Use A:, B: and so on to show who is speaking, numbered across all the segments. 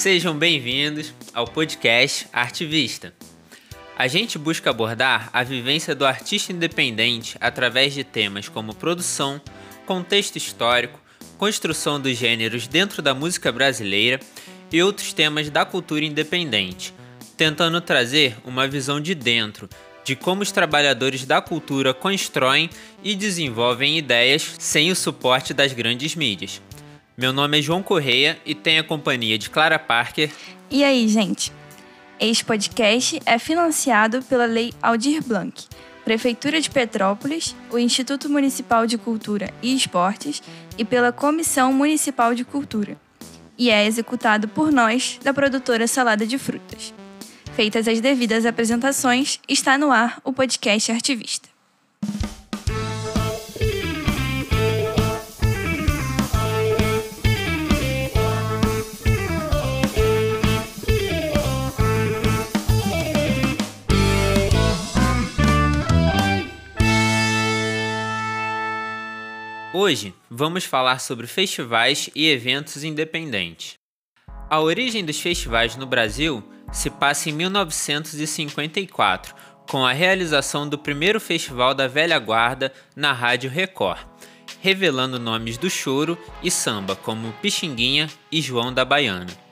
A: Sejam bem-vindos ao podcast Artivista. A gente busca abordar a vivência do artista independente através de temas como produção, contexto histórico, construção dos gêneros dentro da música brasileira e outros temas da cultura independente, tentando trazer uma visão de dentro de como os trabalhadores da cultura constroem e desenvolvem ideias sem o suporte das grandes mídias. Meu nome é João Correia e tenho a companhia de Clara Parker.
B: E aí, gente? Este podcast é financiado pela Lei Aldir Blanc, Prefeitura de Petrópolis, o Instituto Municipal de Cultura e Esportes e pela Comissão Municipal de Cultura. E é executado por nós, da produtora Salada de Frutas. Feitas as devidas apresentações, está no ar o podcast Artivista.
A: Hoje vamos falar sobre festivais e eventos independentes. A origem dos festivais no Brasil se passa em 1954, com a realização do primeiro festival da velha guarda na Rádio Record, revelando nomes do choro e samba como Pixinguinha e João da Baiana.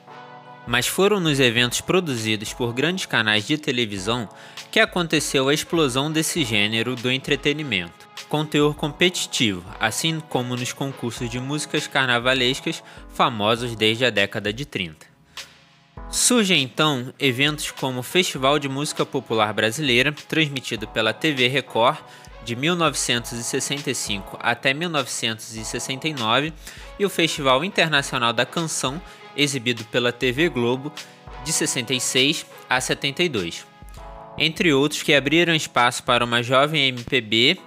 A: Mas foram nos eventos produzidos por grandes canais de televisão que aconteceu a explosão desse gênero do entretenimento com teor competitivo, assim como nos concursos de músicas carnavalescas famosos desde a década de 30. Surgem então eventos como o Festival de Música Popular Brasileira, transmitido pela TV Record de 1965 até 1969, e o Festival Internacional da Canção, exibido pela TV Globo de 66 a 72. Entre outros que abriram espaço para uma jovem MPB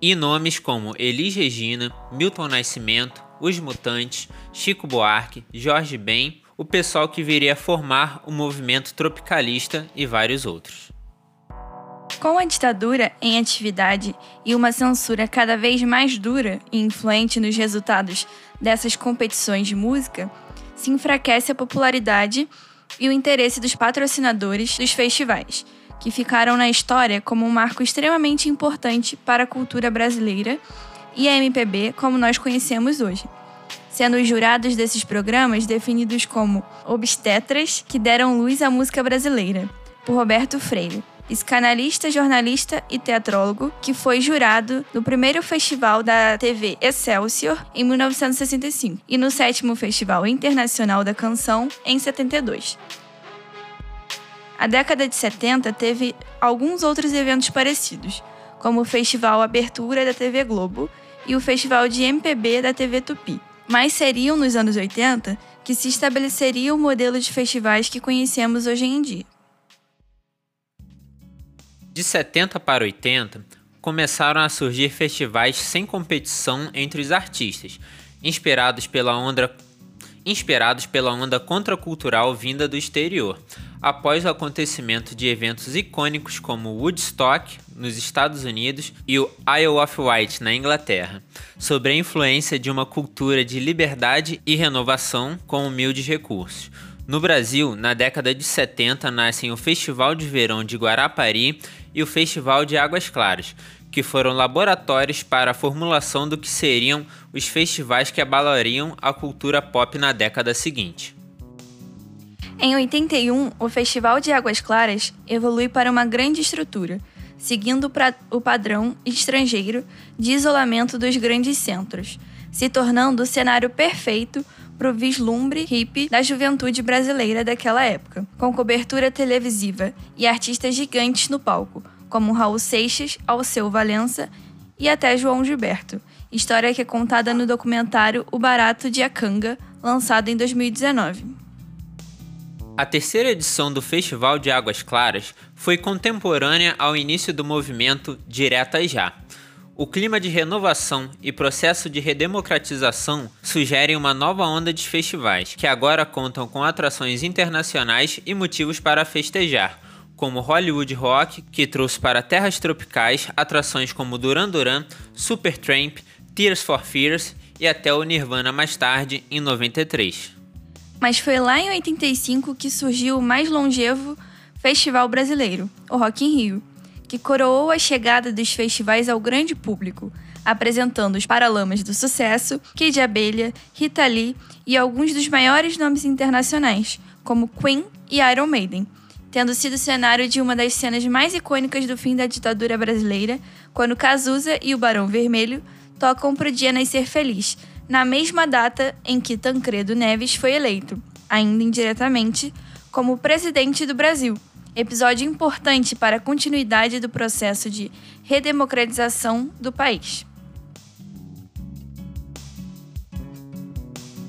A: e nomes como Elis Regina, Milton Nascimento, Os Mutantes, Chico Buarque, Jorge Ben, o pessoal que viria a formar o movimento tropicalista e vários outros.
B: Com a ditadura em atividade e uma censura cada vez mais dura e influente nos resultados dessas competições de música, se enfraquece a popularidade e o interesse dos patrocinadores dos festivais que ficaram na história como um marco extremamente importante para a cultura brasileira e a MPB como nós conhecemos hoje, sendo os jurados desses programas definidos como obstetras que deram luz à música brasileira, por Roberto Freire, psicanalista, jornalista e teatrólogo, que foi jurado no primeiro festival da TV Excelsior em 1965 e no sétimo Festival Internacional da Canção em 72. A década de 70 teve alguns outros eventos parecidos, como o Festival Abertura da TV Globo e o Festival de MPB da TV Tupi. Mas seriam nos anos 80 que se estabeleceria o modelo de festivais que conhecemos hoje em dia.
A: De 70 para 80, começaram a surgir festivais sem competição entre os artistas, inspirados pela onda inspirados pela onda contracultural vinda do exterior, após o acontecimento de eventos icônicos como Woodstock, nos Estados Unidos, e o Isle of Wight, na Inglaterra, sobre a influência de uma cultura de liberdade e renovação com humildes recursos. No Brasil, na década de 70, nascem o Festival de Verão de Guarapari e o Festival de Águas Claras, que foram laboratórios para a formulação do que seriam os festivais que abalariam a cultura pop na década seguinte.
B: Em 81, o Festival de Águas Claras evolui para uma grande estrutura, seguindo o padrão estrangeiro de isolamento dos grandes centros, se tornando o cenário perfeito para o vislumbre hippie da juventude brasileira daquela época, com cobertura televisiva e artistas gigantes no palco, como Raul Seixas, Alceu Valença e até João Gilberto, história que é contada no documentário O Barato de Acanga, lançado em 2019.
A: A terceira edição do Festival de Águas Claras foi contemporânea ao início do movimento Diretas Já. O clima de renovação e processo de redemocratização sugerem uma nova onda de festivais, que agora contam com atrações internacionais e motivos para festejar, como Hollywood Rock, que trouxe para terras tropicais atrações como Duran Duran, Supertramp, Tears for Fears e até o Nirvana mais tarde, em 93.
B: Mas foi lá em 85 que surgiu o mais longevo festival brasileiro, o Rock in Rio, que coroou a chegada dos festivais ao grande público, apresentando os Paralamas do Sucesso, Kid Abelha, Rita Lee e alguns dos maiores nomes internacionais, como Queen e Iron Maiden, tendo sido cenário de uma das cenas mais icônicas do fim da ditadura brasileira, quando Cazuza e o Barão Vermelho tocam pro Dia Nascer Feliz, na mesma data em que Tancredo Neves foi eleito, ainda indiretamente, como presidente do Brasil. Episódio importante para a continuidade do processo de redemocratização do país.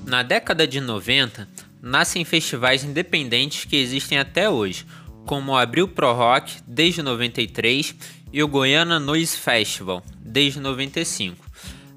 A: Na década de 90, nascem festivais independentes que existem até hoje, como o Abril Pro Rock desde 93 e o Goiânia Noise Festival desde 95,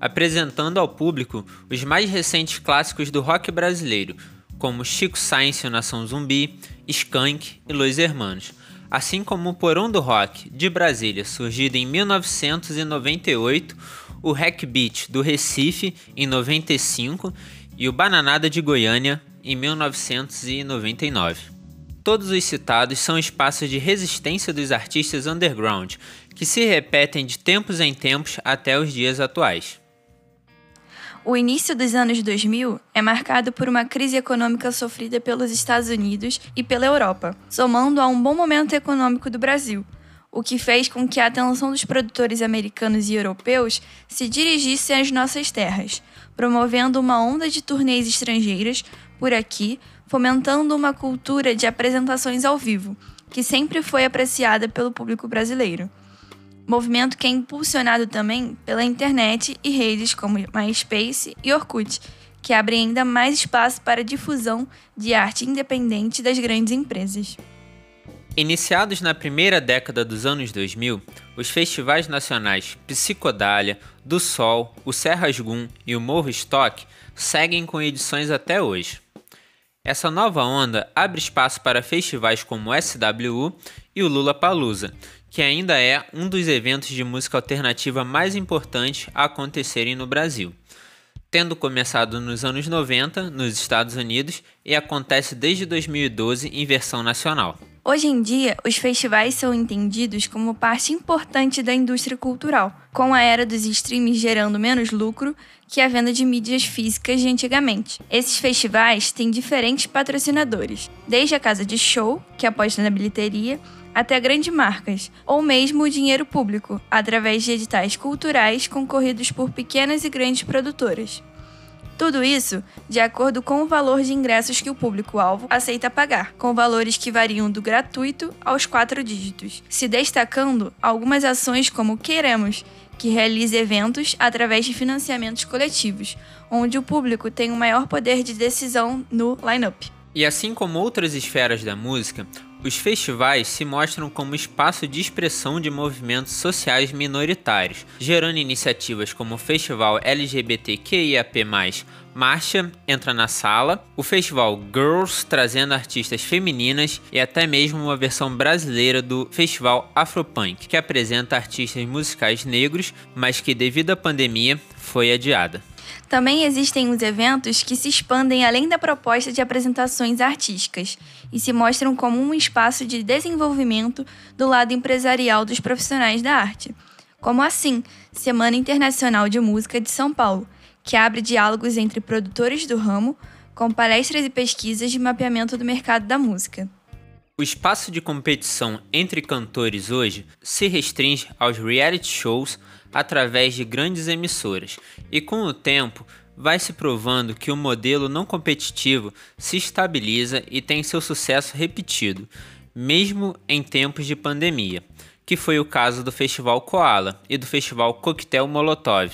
A: apresentando ao público os mais recentes clássicos do rock brasileiro, como Chico Science e Nação Zumbi, Skank e Los Hermanos, assim como o Porão do Rock de Brasília, surgido em 1998, o Hack Beat do Recife em 95 e o Bananada de Goiânia em 1999. Todos os citados são espaços de resistência dos artistas underground, que se repetem de tempos em tempos até os dias atuais.
B: O início dos anos 2000 é marcado por uma crise econômica sofrida pelos Estados Unidos e pela Europa, somando a um bom momento econômico do Brasil, o que fez com que a atenção dos produtores americanos e europeus se dirigisse às nossas terras, promovendo uma onda de turnês estrangeiras por aqui, fomentando uma cultura de apresentações ao vivo, que sempre foi apreciada pelo público brasileiro. Movimento que é impulsionado também pela internet e redes como MySpace e Orkut, que abrem ainda mais espaço para a difusão de arte independente das grandes empresas.
A: Iniciados na primeira década dos anos 2000, os festivais nacionais Psicodália, Do Sol, o Serras Gum e o Morro Stock seguem com edições até hoje. Essa nova onda abre espaço para festivais como o SWU e o Lula Palusa, que ainda é um dos eventos de música alternativa mais importantes a acontecerem no Brasil. Tendo começado nos anos 90 nos Estados Unidos e acontece desde 2012 em versão nacional.
B: Hoje em dia, os festivais são entendidos como parte importante da indústria cultural, com a era dos streams gerando menos lucro que a venda de mídias físicas de antigamente. Esses festivais têm diferentes patrocinadores, desde a casa de show, que aposta na bilheteria, até grandes marcas, ou mesmo o dinheiro público, através de editais culturais concorridos por pequenas e grandes produtoras. Tudo isso de acordo com o valor de ingressos que o público-alvo aceita pagar, com valores que variam do gratuito aos quatro dígitos, se destacando algumas ações como Queremos, que realiza eventos através de financiamentos coletivos, onde o público tem um maior poder de decisão no line-up.
A: E assim como outras esferas da música, os festivais se mostram como espaço de expressão de movimentos sociais minoritários, gerando iniciativas como o Festival LGBTQIAP+, Marcha Entra na Sala, o Festival Girls trazendo artistas femininas e até mesmo uma versão brasileira do Festival Afropunk, que apresenta artistas musicais negros, mas que devido à pandemia foi adiada.
B: Também existem os eventos que se expandem além da proposta de apresentações artísticas e se mostram como um espaço de desenvolvimento do lado empresarial dos profissionais da arte. Como assim, Semana Internacional de Música de São Paulo, que abre diálogos entre produtores do ramo, com palestras e pesquisas de mapeamento do mercado da música.
A: O espaço de competição entre cantores hoje se restringe aos reality shows através de grandes emissoras, e com o tempo vai se provando que o modelo não competitivo se estabiliza e tem seu sucesso repetido, mesmo em tempos de pandemia, que foi o caso do Festival Koala e do Festival Coquetel Molotov,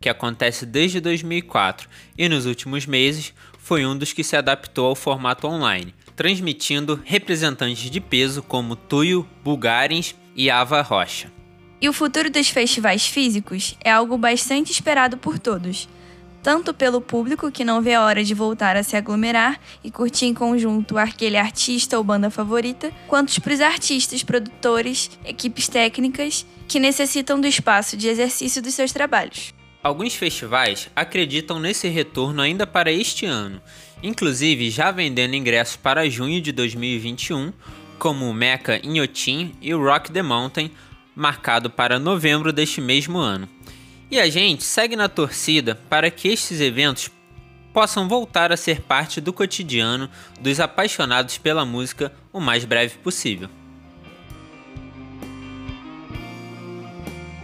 A: que acontece desde 2004 e nos últimos meses foi um dos que se adaptou ao formato online transmitindo representantes de peso como Tuyo, Bulgarins e Ava Rocha.
B: E o futuro dos festivais físicos é algo bastante esperado por todos, tanto pelo público que não vê a hora de voltar a se aglomerar e curtir em conjunto aquele artista ou banda favorita, quanto para os artistas, produtores, equipes técnicas que necessitam do espaço de exercício dos seus trabalhos.
A: Alguns festivais acreditam nesse retorno ainda para este ano, inclusive já vendendo ingressos para junho de 2021, como o Mecha Inhotim e o Rock the Mountain, marcado para novembro deste mesmo ano. E a gente segue na torcida para que estes eventos possam voltar a ser parte do cotidiano dos apaixonados pela música o mais breve possível.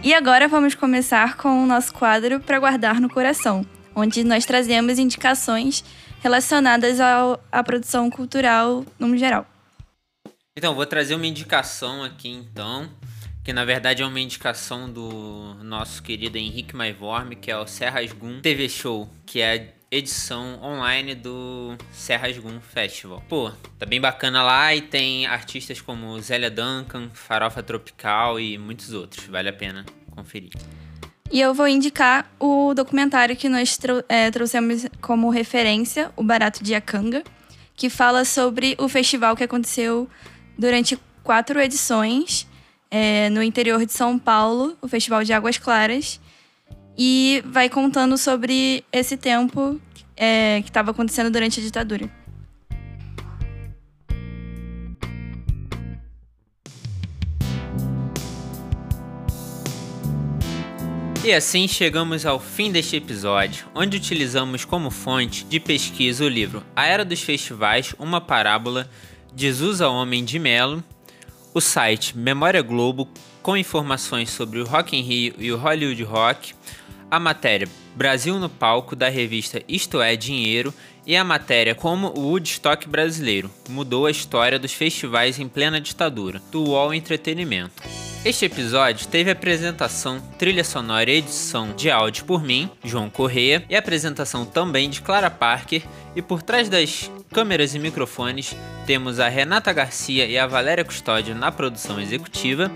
B: E agora vamos começar com o nosso quadro para guardar no coração, onde nós trazemos indicações relacionadas ao, à produção cultural no geral.
A: Então, vou trazer uma indicação aqui então, que na verdade é uma indicação do nosso querido Henrique Maivorme, que é o Serras Gun TV Show, que é a edição online do Serras Gun Festival. Pô, tá bem bacana lá e tem artistas como Zélia Duncan, Farofa Tropical e muitos outros. Vale a pena conferir.
B: E eu vou indicar o documentário que nós trou é, trouxemos como referência, o Barato de Acanga, que fala sobre o festival que aconteceu durante quatro edições é, no interior de São Paulo, o Festival de Águas Claras, e vai contando sobre esse tempo é, que estava acontecendo durante a ditadura.
A: E assim chegamos ao fim deste episódio, onde utilizamos como fonte de pesquisa o livro A Era dos Festivais, uma parábola de Zusa Homem de Melo, o site Memória Globo com informações sobre o Rock in Rio e o Hollywood Rock, a matéria Brasil no Palco da revista Isto é Dinheiro e a matéria Como o Woodstock Brasileiro mudou a história dos festivais em plena ditadura, do UOL Entretenimento. Este episódio teve apresentação, trilha sonora e edição de áudio por mim, João Correia, e apresentação também de Clara Parker, e por trás das câmeras e microfones temos a Renata Garcia e a Valéria Custódio na produção executiva,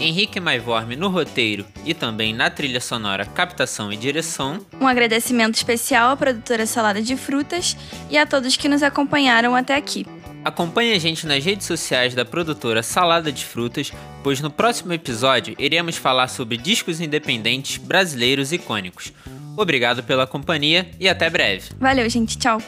A: Henrique Maivorme no roteiro e também na trilha sonora, captação e direção.
B: Um agradecimento especial à produtora Salada de Frutas e a todos que nos acompanharam até aqui.
A: Acompanhe a gente nas redes sociais da produtora Salada de Frutas, pois no próximo episódio iremos falar sobre discos independentes brasileiros icônicos. Obrigado pela companhia e até breve.
B: Valeu, gente. Tchau.